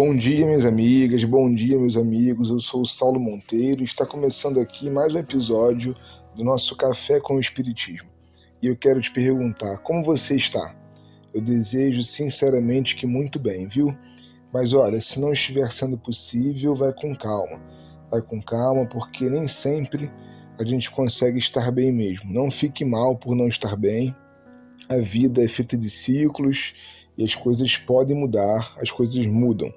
Bom dia, minhas amigas, bom dia, meus amigos. Eu sou o Saulo Monteiro e está começando aqui mais um episódio do nosso Café com o Espiritismo. E eu quero te perguntar: como você está? Eu desejo sinceramente que muito bem, viu? Mas olha, se não estiver sendo possível, vai com calma. Vai com calma, porque nem sempre a gente consegue estar bem mesmo. Não fique mal por não estar bem. A vida é feita de ciclos e as coisas podem mudar, as coisas mudam.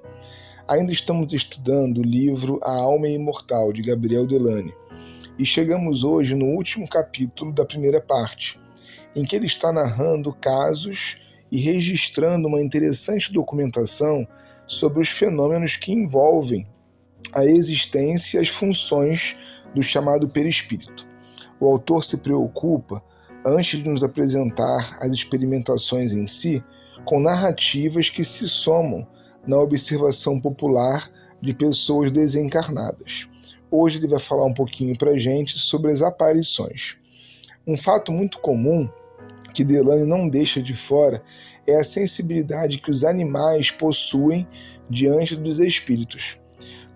Ainda estamos estudando o livro A Alma Imortal, de Gabriel Delane, e chegamos hoje no último capítulo da primeira parte, em que ele está narrando casos e registrando uma interessante documentação sobre os fenômenos que envolvem a existência e as funções do chamado perispírito. O autor se preocupa, antes de nos apresentar as experimentações em si, com narrativas que se somam na observação popular de pessoas desencarnadas. Hoje ele vai falar um pouquinho para gente sobre as aparições. Um fato muito comum que Delane não deixa de fora é a sensibilidade que os animais possuem diante dos espíritos.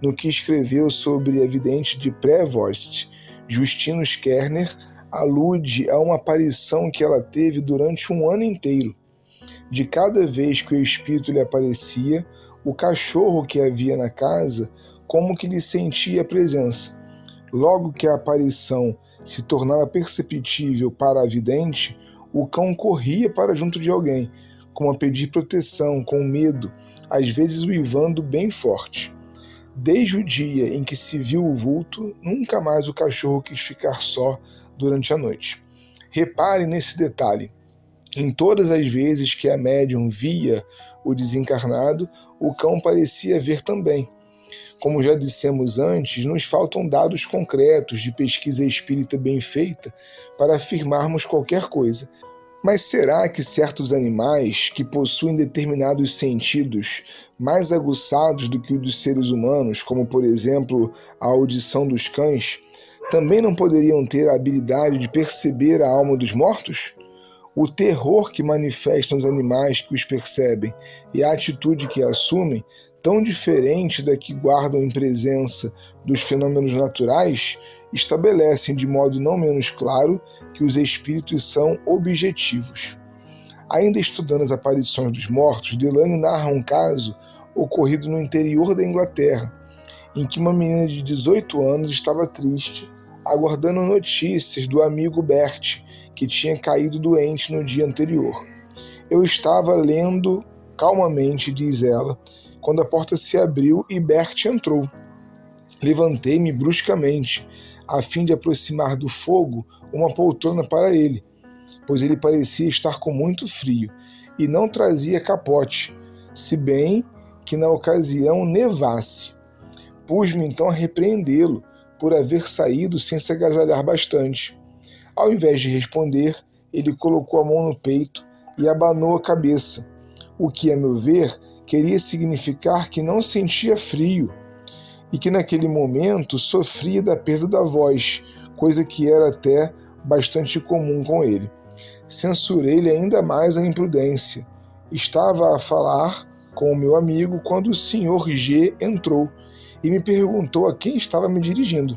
No que escreveu sobre a vidente de Prevost, Justino Skerner alude a uma aparição que ela teve durante um ano inteiro de cada vez que o espírito lhe aparecia, o cachorro que havia na casa como que lhe sentia a presença. Logo que a aparição se tornava perceptível para a vidente, o cão corria para junto de alguém, como a pedir proteção, com medo, às vezes uivando bem forte. Desde o dia em que se viu o vulto, nunca mais o cachorro quis ficar só durante a noite. Repare nesse detalhe. Em todas as vezes que a médium via o desencarnado, o cão parecia ver também. Como já dissemos antes, nos faltam dados concretos de pesquisa espírita bem feita para afirmarmos qualquer coisa. Mas será que certos animais que possuem determinados sentidos mais aguçados do que o dos seres humanos, como por exemplo a audição dos cães, também não poderiam ter a habilidade de perceber a alma dos mortos? O terror que manifestam os animais que os percebem e a atitude que assumem, tão diferente da que guardam em presença dos fenômenos naturais, estabelecem de modo não menos claro que os espíritos são objetivos. Ainda estudando as aparições dos mortos, Delane narra um caso ocorrido no interior da Inglaterra, em que uma menina de 18 anos estava triste, aguardando notícias do amigo Bert, que tinha caído doente no dia anterior. Eu estava lendo calmamente, diz ela, quando a porta se abriu e Bert entrou. Levantei-me bruscamente, a fim de aproximar do fogo uma poltrona para ele, pois ele parecia estar com muito frio e não trazia capote, se bem que na ocasião nevasse. Pus-me então a repreendê-lo por haver saído sem se agasalhar bastante. Ao invés de responder, ele colocou a mão no peito e abanou a cabeça, o que, a meu ver, queria significar que não sentia frio e que naquele momento sofria da perda da voz, coisa que era até bastante comum com ele. Censurei-lhe ainda mais a imprudência. Estava a falar com o meu amigo quando o senhor G entrou e me perguntou a quem estava me dirigindo.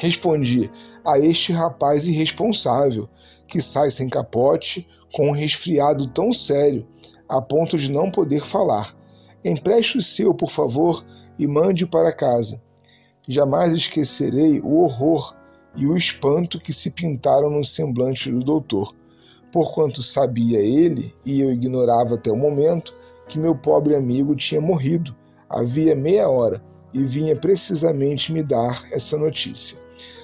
Respondi a este rapaz irresponsável que sai sem capote, com um resfriado tão sério, a ponto de não poder falar. Empreste o seu, por favor, e mande-o para casa. Jamais esquecerei o horror e o espanto que se pintaram no semblante do doutor, porquanto sabia ele, e eu ignorava até o momento, que meu pobre amigo tinha morrido havia meia hora e vinha precisamente me dar essa notícia.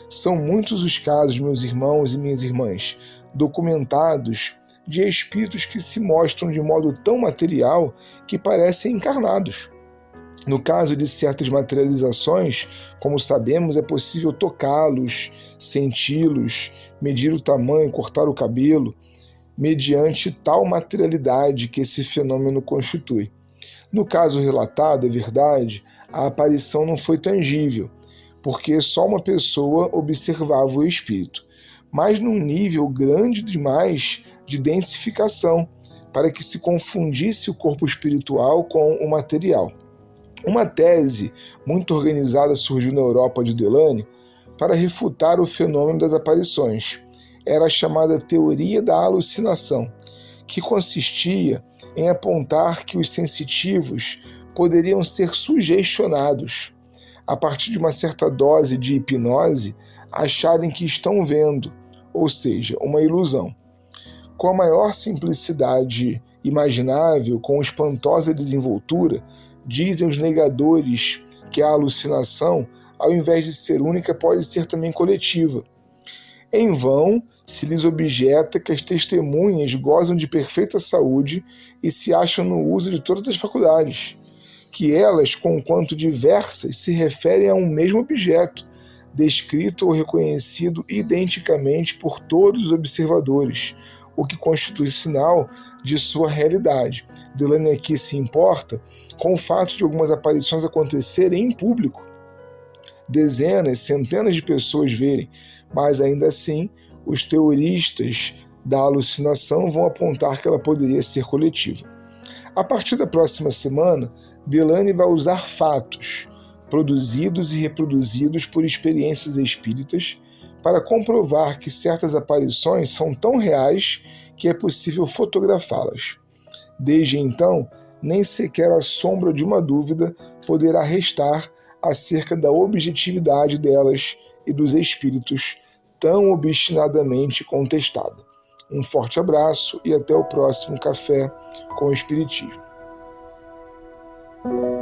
São muitos os casos, meus irmãos e minhas irmãs, documentados de espíritos que se mostram de modo tão material que parecem encarnados. No caso de certas materializações, como sabemos, é possível tocá-los, senti-los, medir o tamanho, cortar o cabelo, mediante tal materialidade que esse fenômeno constitui. No caso relatado, é verdade, a aparição não foi tangível, porque só uma pessoa observava o espírito, mas num nível grande demais de densificação, para que se confundisse o corpo espiritual com o material. Uma tese muito organizada surgiu na Europa de Delane para refutar o fenômeno das aparições. Era a chamada teoria da alucinação, que consistia em apontar que os sensitivos poderiam ser sugestionados a partir de uma certa dose de hipnose, acharem que estão vendo, ou seja, uma ilusão. Com a maior simplicidade imaginável, com espantosa desenvoltura, dizem os negadores que a alucinação, ao invés de ser única, pode ser também coletiva. Em vão se lhes objeta que as testemunhas gozam de perfeita saúde e se acham no uso de todas as faculdades, que elas, conquanto diversas, se referem a um mesmo objeto, descrito ou reconhecido identicamente por todos os observadores, o que constitui sinal de sua realidade. Delaney aqui se importa com o fato de algumas aparições acontecerem em público, dezenas, centenas de pessoas verem, mas ainda assim os teoristas da alucinação vão apontar que ela poderia ser coletiva. A partir da próxima semana, Delane vai usar fatos produzidos e reproduzidos por experiências espíritas para comprovar que certas aparições são tão reais que é possível fotografá-las. Desde então, nem sequer a sombra de uma dúvida poderá restar acerca da objetividade delas e dos espíritos tão obstinadamente contestada. Um forte abraço e até o próximo Café com o Espiritismo. Thank you.